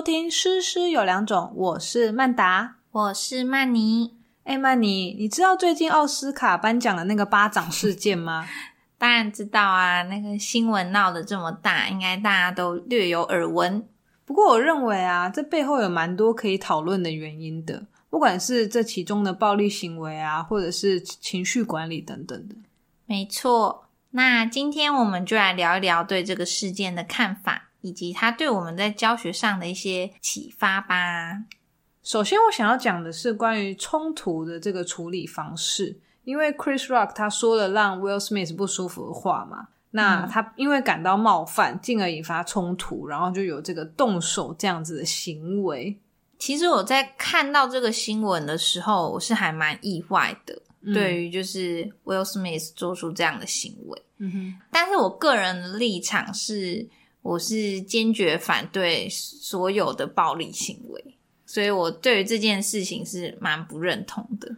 收听《诗诗有两种》，我是曼达，我是曼妮。哎，曼妮，你知道最近奥斯卡颁奖的那个巴掌事件吗？当然知道啊，那个新闻闹得这么大，应该大家都略有耳闻。不过我认为啊，这背后有蛮多可以讨论的原因的，不管是这其中的暴力行为啊，或者是情绪管理等等的。没错，那今天我们就来聊一聊对这个事件的看法。以及他对我们在教学上的一些启发吧。首先，我想要讲的是关于冲突的这个处理方式，因为 Chris Rock 他说了让 Will Smith 不舒服的话嘛，那他因为感到冒犯，进而引发冲突，然后就有这个动手这样子的行为。其实我在看到这个新闻的时候，我是还蛮意外的，对于就是 Will Smith 做出这样的行为。嗯哼，但是我个人的立场是。我是坚决反对所有的暴力行为，所以我对于这件事情是蛮不认同的。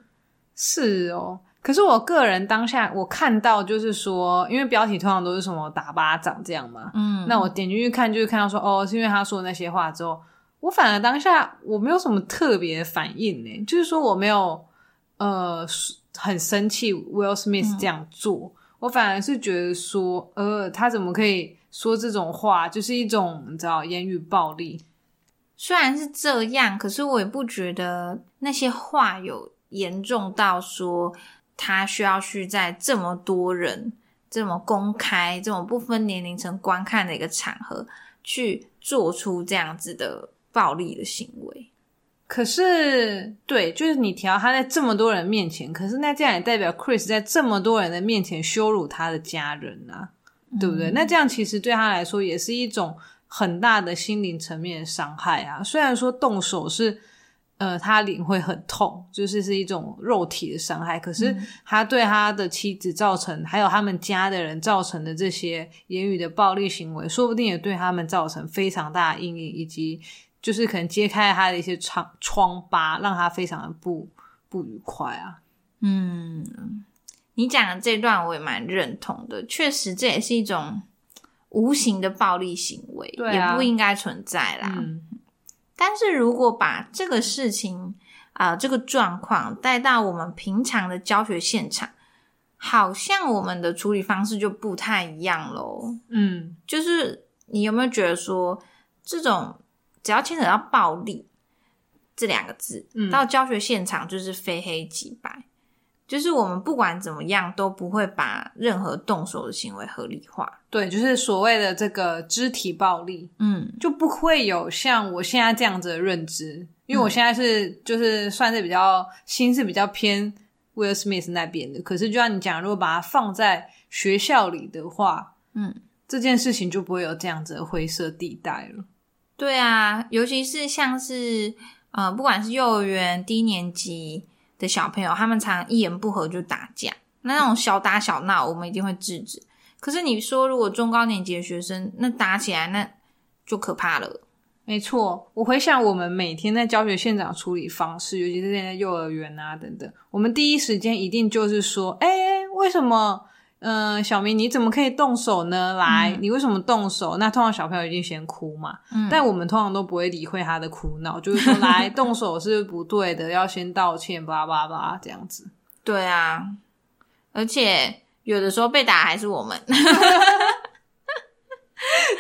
是哦，可是我个人当下我看到就是说，因为标题通常都是什么打巴掌这样嘛，嗯，那我点进去看就是看到说，哦，是因为他说那些话之后，我反而当下我没有什么特别反应呢，就是说我没有呃很生气 Will Smith 这样做，我反而是觉得说，呃，他怎么可以？说这种话就是一种你知道言语暴力，虽然是这样，可是我也不觉得那些话有严重到说他需要去在这么多人、这么公开、这种不分年龄层观看的一个场合去做出这样子的暴力的行为。可是，对，就是你提到他在这么多人面前，可是那这样也代表 Chris 在这么多人的面前羞辱他的家人啊。对不对？那这样其实对他来说也是一种很大的心灵层面的伤害啊。虽然说动手是，呃，他领会很痛，就是是一种肉体的伤害，可是他对他的妻子造成，还有他们家的人造成的这些言语的暴力行为，说不定也对他们造成非常大的阴影，以及就是可能揭开他的一些疮疮疤，让他非常的不不愉快啊。嗯。你讲的这段我也蛮认同的，确实这也是一种无形的暴力行为，也不应该存在啦。但是如果把这个事情啊这个状况带到我们平常的教学现场，好像我们的处理方式就不太一样喽。嗯，就是你有没有觉得说，这种只要牵扯到暴力这两个字，到教学现场就是非黑即白。就是我们不管怎么样都不会把任何动手的行为合理化，对，就是所谓的这个肢体暴力，嗯，就不会有像我现在这样子的认知，因为我现在是就是算是比较心是比较偏 Will Smith 那边的，可是就像你讲，如果把它放在学校里的话，嗯，这件事情就不会有这样子的灰色地带了。对啊，尤其是像是呃，不管是幼儿园低年级。的小朋友，他们常一言不合就打架，那那种小打小闹，我们一定会制止。可是你说，如果中高年级的学生，那打起来那就可怕了。没错，我回想我们每天在教学现场处理方式，尤其是现在幼儿园啊等等，我们第一时间一定就是说，哎，为什么？嗯，小明，你怎么可以动手呢？来，你为什么动手？那通常小朋友一定先哭嘛，但我们通常都不会理会他的哭闹，就是说 来动手是不对的，要先道歉，叭叭叭这样子。对啊，而且有的时候被打还是我们，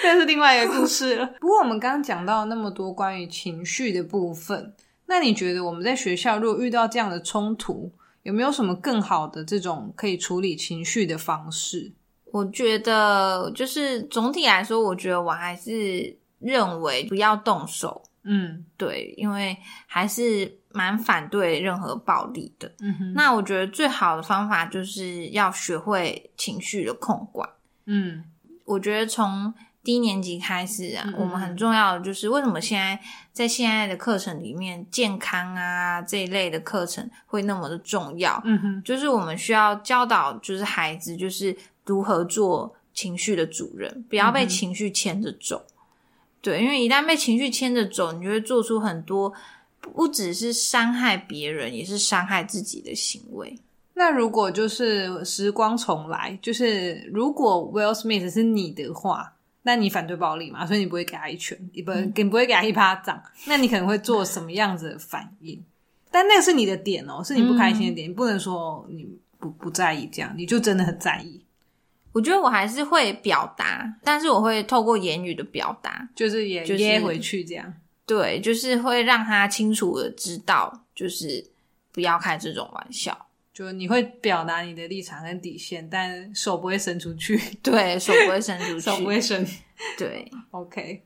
这是另外一个故事了。不过我们刚刚讲到那么多关于情绪的部分，那你觉得我们在学校如果遇到这样的冲突？有没有什么更好的这种可以处理情绪的方式？我觉得就是总体来说，我觉得我还是认为不要动手。嗯，对，因为还是蛮反对任何暴力的。嗯哼，那我觉得最好的方法就是要学会情绪的控管。嗯，我觉得从。低年级开始啊，我们很重要的就是为什么现在在现在的课程里面，健康啊这一类的课程会那么的重要？嗯哼，就是我们需要教导，就是孩子就是如何做情绪的主人，不要被情绪牵着走。对，因为一旦被情绪牵着走，你就会做出很多不只是伤害别人，也是伤害自己的行为。那如果就是时光重来，就是如果 Will Smith 是你的话。那你反对暴力嘛？所以你不会给他一拳，你不你不会给他一巴掌，那你可能会做什么样子的反应？但那个是你的点哦，是你不开心的点，你不能说你不不在意这样，你就真的很在意。我觉得我还是会表达，但是我会透过言语的表达，就是也噎回去这样。对，就是会让他清楚的知道，就是不要开这种玩笑。就你会表达你的立场跟底线，但手不会伸出去。对手不会伸出 去，手不会伸。对，OK。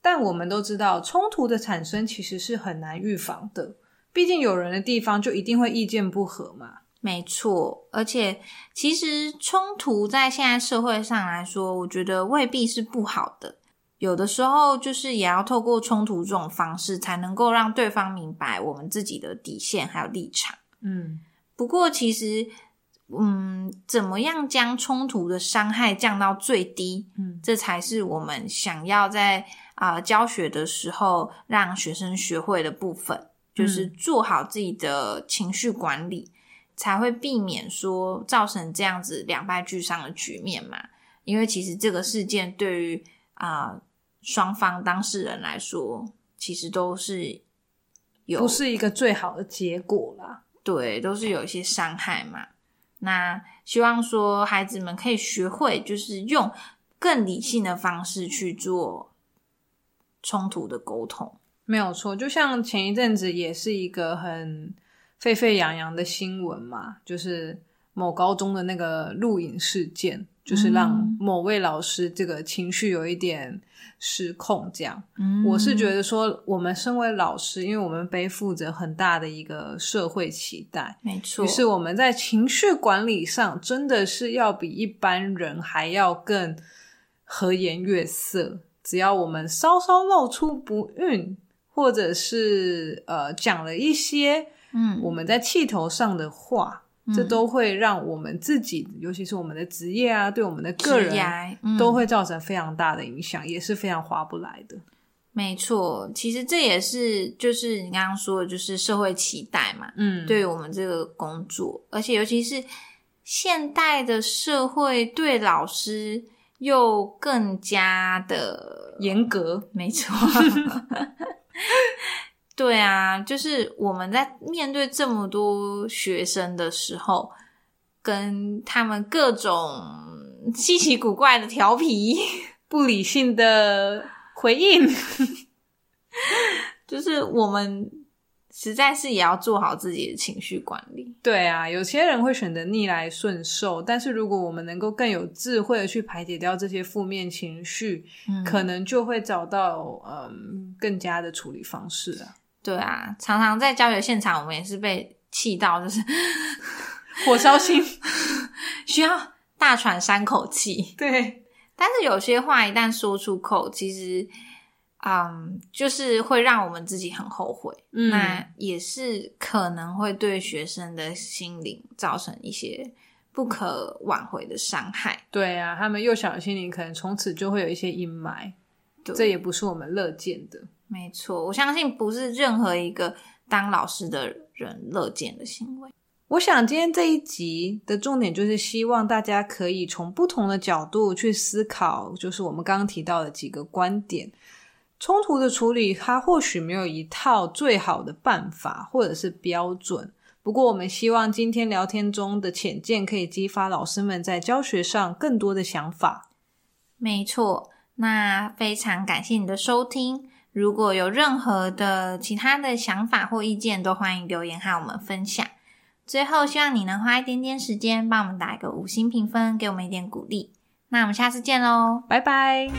但我们都知道，冲突的产生其实是很难预防的。毕竟有人的地方就一定会意见不合嘛。没错，而且其实冲突在现在社会上来说，我觉得未必是不好的。有的时候就是也要透过冲突这种方式，才能够让对方明白我们自己的底线还有立场。嗯。不过，其实，嗯，怎么样将冲突的伤害降到最低？嗯，这才是我们想要在啊教学的时候让学生学会的部分，就是做好自己的情绪管理，才会避免说造成这样子两败俱伤的局面嘛。因为其实这个事件对于啊双方当事人来说，其实都是有不是一个最好的结果啦。对，都是有一些伤害嘛。那希望说孩子们可以学会，就是用更理性的方式去做冲突的沟通。没有错，就像前一阵子也是一个很沸沸扬扬的新闻嘛，就是某高中的那个录影事件。就是让某位老师这个情绪有一点失控，这样。嗯我是觉得说，我们身为老师，因为我们背负着很大的一个社会期待，没错。于是我们在情绪管理上，真的是要比一般人还要更和颜悦色。只要我们稍稍露出不孕，或者是呃讲了一些嗯我们在气头上的话。这都会让我们自己，尤其是我们的职业啊，对我们的个人，都会造成非常大的影响，也是非常划不来的。没错，其实这也是就是你刚刚说的，就是社会期待嘛。嗯，对于我们这个工作，而且尤其是现代的社会，对老师又更加的严格。没错。对啊，就是我们在面对这么多学生的时候，跟他们各种稀奇古怪的调皮、不理性的回应，就是我们实在是也要做好自己的情绪管理。对啊，有些人会选择逆来顺受，但是如果我们能够更有智慧的去排解掉这些负面情绪，可能就会找到嗯更加的处理方式啊。对啊，常常在教学现场，我们也是被气到，就是 火烧心，需要大喘三口气。对，但是有些话一旦说出口，其实，嗯，就是会让我们自己很后悔。那也是可能会对学生的心灵造成一些不可挽回的伤害。对啊，他们幼小的心灵可能从此就会有一些阴霾，这也不是我们乐见的。没错，我相信不是任何一个当老师的人乐见的行为。我想今天这一集的重点就是希望大家可以从不同的角度去思考，就是我们刚刚提到的几个观点。冲突的处理，它或许没有一套最好的办法或者是标准。不过，我们希望今天聊天中的浅见可以激发老师们在教学上更多的想法。没错，那非常感谢你的收听。如果有任何的其他的想法或意见，都欢迎留言和我们分享。最后，希望你能花一点点时间，帮我们打一个五星评分，给我们一点鼓励。那我们下次见喽，拜拜。